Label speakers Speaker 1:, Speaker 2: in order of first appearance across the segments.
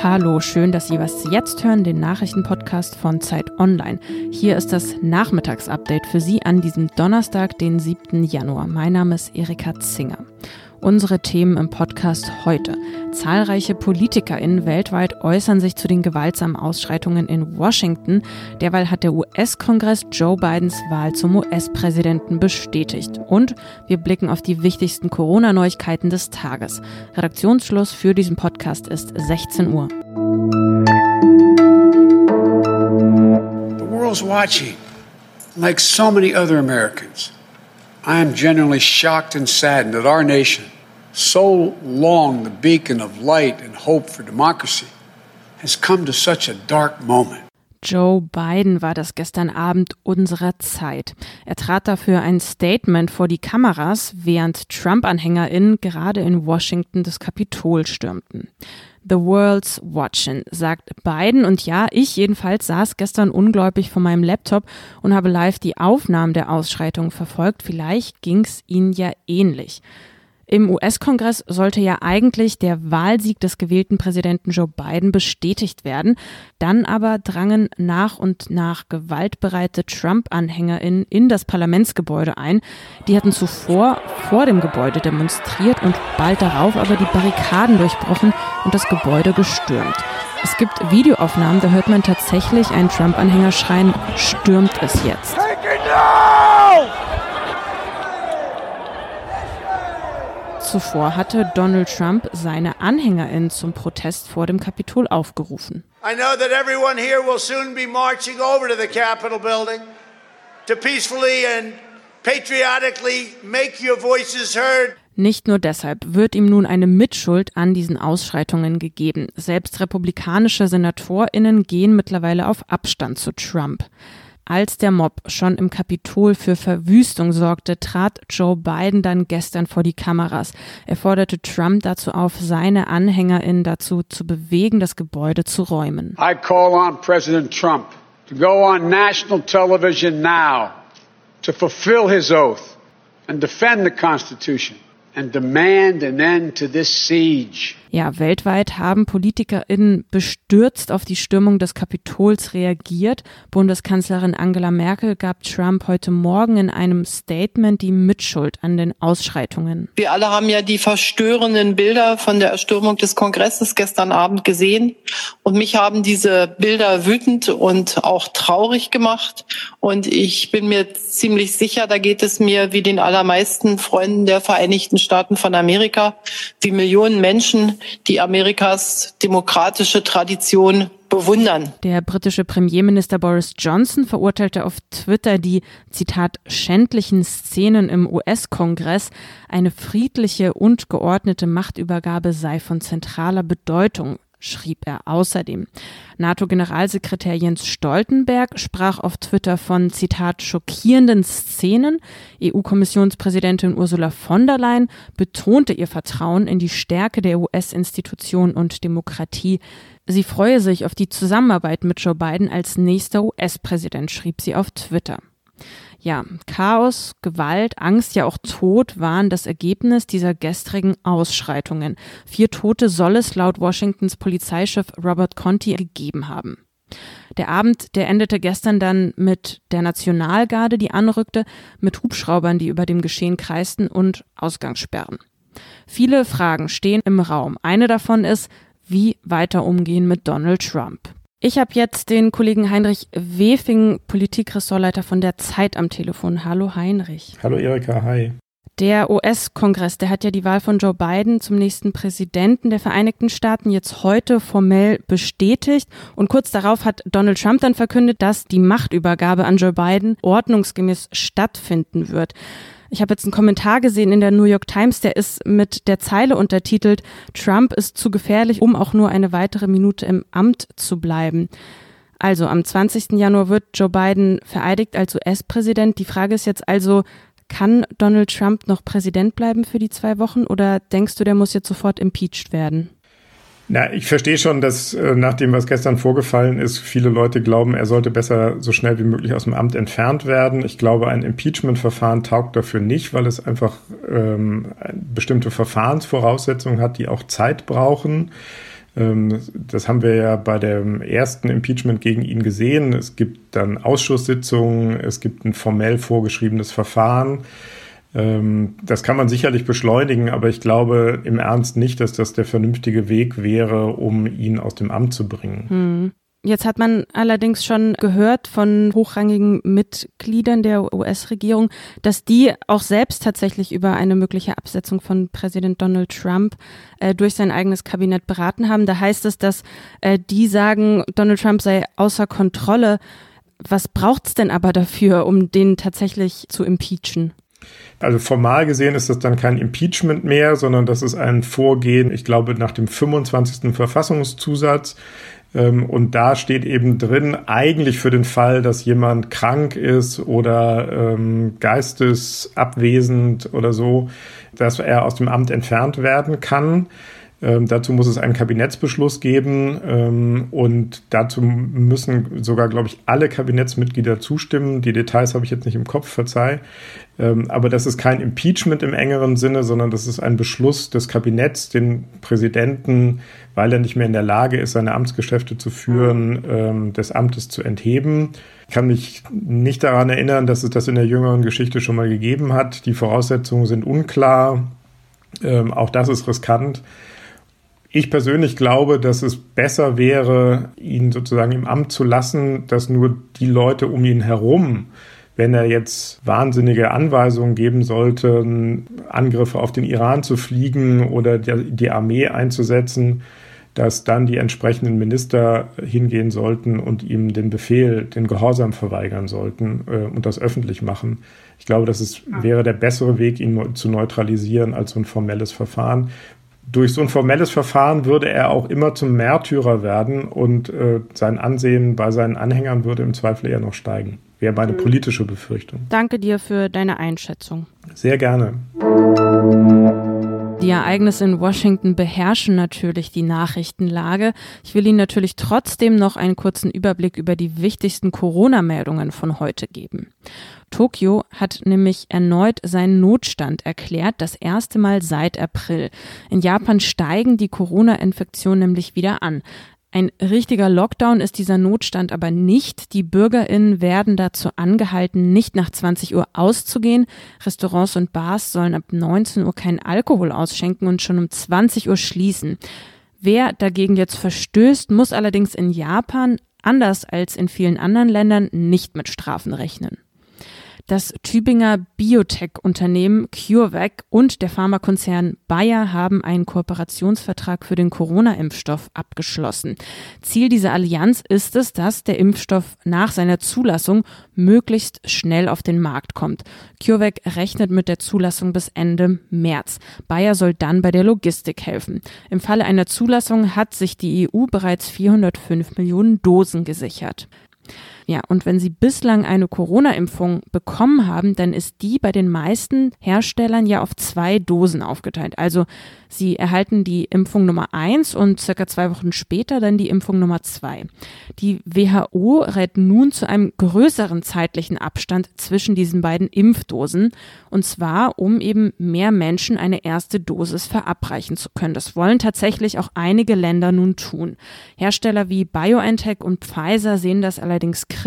Speaker 1: Hallo, schön, dass Sie was jetzt hören, den Nachrichtenpodcast von Zeit Online. Hier ist das Nachmittagsupdate für Sie an diesem Donnerstag, den 7. Januar. Mein Name ist Erika Zinger. Unsere Themen im Podcast heute. Zahlreiche PolitikerInnen weltweit äußern sich zu den gewaltsamen Ausschreitungen in Washington. Derweil hat der US-Kongress Joe Bidens Wahl zum US-Präsidenten bestätigt. Und wir blicken auf die wichtigsten Corona-Neuigkeiten des Tages. Redaktionsschluss für diesen Podcast ist 16 Uhr.
Speaker 2: The world's watching, like so many other Americans. I am genuinely shocked and saddened that our nation, so long the beacon of light and hope for democracy, has come to such a dark moment.
Speaker 1: Joe Biden war das gestern Abend unserer Zeit. Er trat dafür ein Statement vor die Kameras, während Trump-AnhängerInnen gerade in Washington das Kapitol stürmten. The World's Watching, sagt Biden. Und ja, ich jedenfalls saß gestern ungläubig vor meinem Laptop und habe live die Aufnahmen der Ausschreitungen verfolgt. Vielleicht ging's Ihnen ja ähnlich. Im US-Kongress sollte ja eigentlich der Wahlsieg des gewählten Präsidenten Joe Biden bestätigt werden. Dann aber drangen nach und nach gewaltbereite Trump-AnhängerInnen in das Parlamentsgebäude ein. Die hatten zuvor vor dem Gebäude demonstriert und bald darauf aber die Barrikaden durchbrochen und das Gebäude gestürmt. Es gibt Videoaufnahmen, da hört man tatsächlich einen Trump-Anhänger schreien, stürmt es jetzt. Zuvor hatte Donald Trump seine AnhängerInnen zum Protest vor dem Kapitol aufgerufen.
Speaker 3: I know that everyone here will soon be marching over to the Capitol building to peacefully and patriotically make your voices heard.
Speaker 1: Nicht nur deshalb wird ihm nun eine Mitschuld an diesen Ausschreitungen gegeben. Selbst republikanische Senatorinnen gehen mittlerweile auf Abstand zu Trump. Als der Mob schon im Kapitol für Verwüstung sorgte, trat Joe Biden dann gestern vor die Kameras. Er forderte Trump dazu auf, seine AnhängerInnen dazu zu bewegen, das Gebäude zu räumen.
Speaker 2: I call on President Trump to go on national television now to fulfill his oath and defend the Constitution and demand an end to this siege.
Speaker 1: Ja, weltweit haben PolitikerInnen bestürzt auf die Stürmung des Kapitols reagiert. Bundeskanzlerin Angela Merkel gab Trump heute Morgen in einem Statement die Mitschuld an den Ausschreitungen.
Speaker 4: Wir alle haben ja die verstörenden Bilder von der Erstürmung des Kongresses gestern Abend gesehen. Und mich haben diese Bilder wütend und auch traurig gemacht. Und ich bin mir ziemlich sicher, da geht es mir wie den allermeisten Freunden der Vereinigten Staaten von Amerika, wie Millionen Menschen, die Amerikas demokratische Tradition bewundern.
Speaker 1: Der britische Premierminister Boris Johnson verurteilte auf Twitter die, Zitat, schändlichen Szenen im US-Kongress. Eine friedliche und geordnete Machtübergabe sei von zentraler Bedeutung schrieb er außerdem. NATO-Generalsekretär Jens Stoltenberg sprach auf Twitter von, Zitat, schockierenden Szenen. EU-Kommissionspräsidentin Ursula von der Leyen betonte ihr Vertrauen in die Stärke der US-Institutionen und Demokratie. Sie freue sich auf die Zusammenarbeit mit Joe Biden als nächster US-Präsident, schrieb sie auf Twitter. Ja, Chaos, Gewalt, Angst, ja auch Tod waren das Ergebnis dieser gestrigen Ausschreitungen. Vier Tote soll es laut Washingtons Polizeichef Robert Conti gegeben haben. Der Abend, der endete gestern dann mit der Nationalgarde, die anrückte, mit Hubschraubern, die über dem Geschehen kreisten und Ausgangssperren. Viele Fragen stehen im Raum. Eine davon ist, wie weiter umgehen mit Donald Trump. Ich habe jetzt den Kollegen Heinrich Wefing, Politikressortleiter von der Zeit am Telefon. Hallo Heinrich.
Speaker 5: Hallo Erika, hi.
Speaker 1: Der US-Kongress, der hat ja die Wahl von Joe Biden zum nächsten Präsidenten der Vereinigten Staaten jetzt heute formell bestätigt. Und kurz darauf hat Donald Trump dann verkündet, dass die Machtübergabe an Joe Biden ordnungsgemäß stattfinden wird. Ich habe jetzt einen Kommentar gesehen in der New York Times, der ist mit der Zeile untertitelt, Trump ist zu gefährlich, um auch nur eine weitere Minute im Amt zu bleiben. Also am 20. Januar wird Joe Biden vereidigt als US-Präsident. Die Frage ist jetzt also, kann Donald Trump noch Präsident bleiben für die zwei Wochen oder denkst du, der muss jetzt sofort impeached werden?
Speaker 5: Na, ich verstehe schon, dass äh, nach dem, was gestern vorgefallen ist, viele Leute glauben, er sollte besser so schnell wie möglich aus dem Amt entfernt werden. Ich glaube, ein Impeachment-Verfahren taugt dafür nicht, weil es einfach ähm, bestimmte Verfahrensvoraussetzungen hat, die auch Zeit brauchen. Ähm, das haben wir ja bei dem ersten Impeachment gegen ihn gesehen. Es gibt dann Ausschusssitzungen, es gibt ein formell vorgeschriebenes Verfahren. Ähm, das kann man sicherlich beschleunigen, aber ich glaube im Ernst nicht, dass das der vernünftige Weg wäre, um ihn aus dem Amt zu bringen.
Speaker 1: Hm. Jetzt hat man allerdings schon gehört von hochrangigen Mitgliedern der US-Regierung, dass die auch selbst tatsächlich über eine mögliche Absetzung von Präsident Donald Trump äh, durch sein eigenes Kabinett beraten haben. Da heißt es, dass äh, die sagen, Donald Trump sei außer Kontrolle. Was braucht es denn aber dafür, um den tatsächlich zu impeachen?
Speaker 5: Also formal gesehen ist das dann kein Impeachment mehr, sondern das ist ein Vorgehen, ich glaube, nach dem 25. Verfassungszusatz. Ähm, und da steht eben drin, eigentlich für den Fall, dass jemand krank ist oder ähm, geistesabwesend oder so, dass er aus dem Amt entfernt werden kann. Ähm, dazu muss es einen Kabinettsbeschluss geben ähm, und dazu müssen sogar, glaube ich, alle Kabinettsmitglieder zustimmen. Die Details habe ich jetzt nicht im Kopf, verzeih. Ähm, aber das ist kein Impeachment im engeren Sinne, sondern das ist ein Beschluss des Kabinetts, den Präsidenten, weil er nicht mehr in der Lage ist, seine Amtsgeschäfte zu führen, ähm, des Amtes zu entheben. Ich kann mich nicht daran erinnern, dass es das in der jüngeren Geschichte schon mal gegeben hat. Die Voraussetzungen sind unklar. Ähm, auch das ist riskant. Ich persönlich glaube, dass es besser wäre, ihn sozusagen im Amt zu lassen, dass nur die Leute um ihn herum, wenn er jetzt wahnsinnige Anweisungen geben sollte, Angriffe auf den Iran zu fliegen oder die Armee einzusetzen, dass dann die entsprechenden Minister hingehen sollten und ihm den Befehl, den Gehorsam verweigern sollten äh, und das öffentlich machen. Ich glaube, das ist, wäre der bessere Weg, ihn zu neutralisieren als so ein formelles Verfahren durch so ein formelles Verfahren würde er auch immer zum Märtyrer werden und äh, sein Ansehen bei seinen Anhängern würde im Zweifel eher noch steigen. Wäre meine mhm. politische Befürchtung.
Speaker 1: Danke dir für deine Einschätzung.
Speaker 5: Sehr gerne.
Speaker 1: Die Ereignisse in Washington beherrschen natürlich die Nachrichtenlage. Ich will Ihnen natürlich trotzdem noch einen kurzen Überblick über die wichtigsten Corona-Meldungen von heute geben. Tokio hat nämlich erneut seinen Notstand erklärt, das erste Mal seit April. In Japan steigen die Corona-Infektionen nämlich wieder an. Ein richtiger Lockdown ist dieser Notstand aber nicht. Die Bürgerinnen werden dazu angehalten, nicht nach 20 Uhr auszugehen. Restaurants und Bars sollen ab 19 Uhr keinen Alkohol ausschenken und schon um 20 Uhr schließen. Wer dagegen jetzt verstößt, muss allerdings in Japan, anders als in vielen anderen Ländern, nicht mit Strafen rechnen. Das Tübinger Biotech-Unternehmen CureVac und der Pharmakonzern Bayer haben einen Kooperationsvertrag für den Corona-Impfstoff abgeschlossen. Ziel dieser Allianz ist es, dass der Impfstoff nach seiner Zulassung möglichst schnell auf den Markt kommt. CureVac rechnet mit der Zulassung bis Ende März. Bayer soll dann bei der Logistik helfen. Im Falle einer Zulassung hat sich die EU bereits 405 Millionen Dosen gesichert. Ja, und wenn Sie bislang eine Corona-Impfung bekommen haben, dann ist die bei den meisten Herstellern ja auf zwei Dosen aufgeteilt. Also Sie erhalten die Impfung Nummer eins und circa zwei Wochen später dann die Impfung Nummer zwei. Die WHO rät nun zu einem größeren zeitlichen Abstand zwischen diesen beiden Impfdosen und zwar, um eben mehr Menschen eine erste Dosis verabreichen zu können. Das wollen tatsächlich auch einige Länder nun tun. Hersteller wie BioNTech und Pfizer sehen das allerdings kritisch.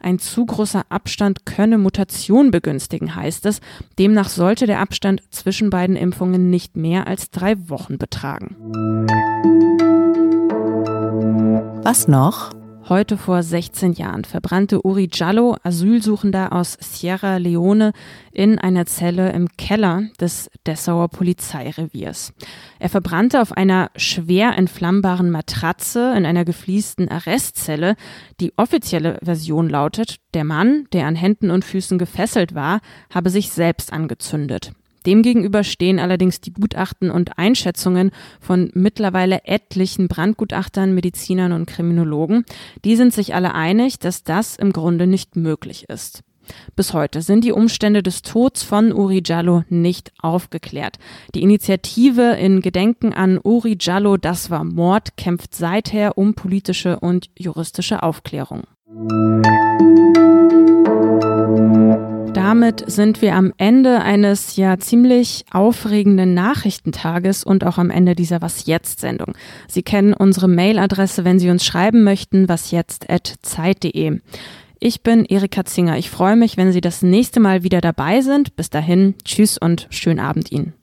Speaker 1: Ein zu großer Abstand könne Mutation begünstigen, heißt es. Demnach sollte der Abstand zwischen beiden Impfungen nicht mehr als drei Wochen betragen.
Speaker 6: Was noch?
Speaker 1: Heute vor 16 Jahren verbrannte Uri Jallo, Asylsuchender aus Sierra Leone, in einer Zelle im Keller des Dessauer Polizeireviers. Er verbrannte auf einer schwer entflammbaren Matratze in einer gefliesten Arrestzelle. Die offizielle Version lautet, der Mann, der an Händen und Füßen gefesselt war, habe sich selbst angezündet. Demgegenüber stehen allerdings die Gutachten und Einschätzungen von mittlerweile etlichen Brandgutachtern, Medizinern und Kriminologen. Die sind sich alle einig, dass das im Grunde nicht möglich ist. Bis heute sind die Umstände des Todes von Uri Jallo nicht aufgeklärt. Die Initiative in Gedenken an Uri Jallo, das war Mord, kämpft seither um politische und juristische Aufklärung. Damit sind wir am Ende eines ja ziemlich aufregenden Nachrichtentages und auch am Ende dieser Was jetzt Sendung. Sie kennen unsere Mailadresse, wenn Sie uns schreiben möchten, wasjetzt@zeit.de. Ich bin Erika Zinger. Ich freue mich, wenn Sie das nächste Mal wieder dabei sind. Bis dahin, tschüss und schönen Abend Ihnen.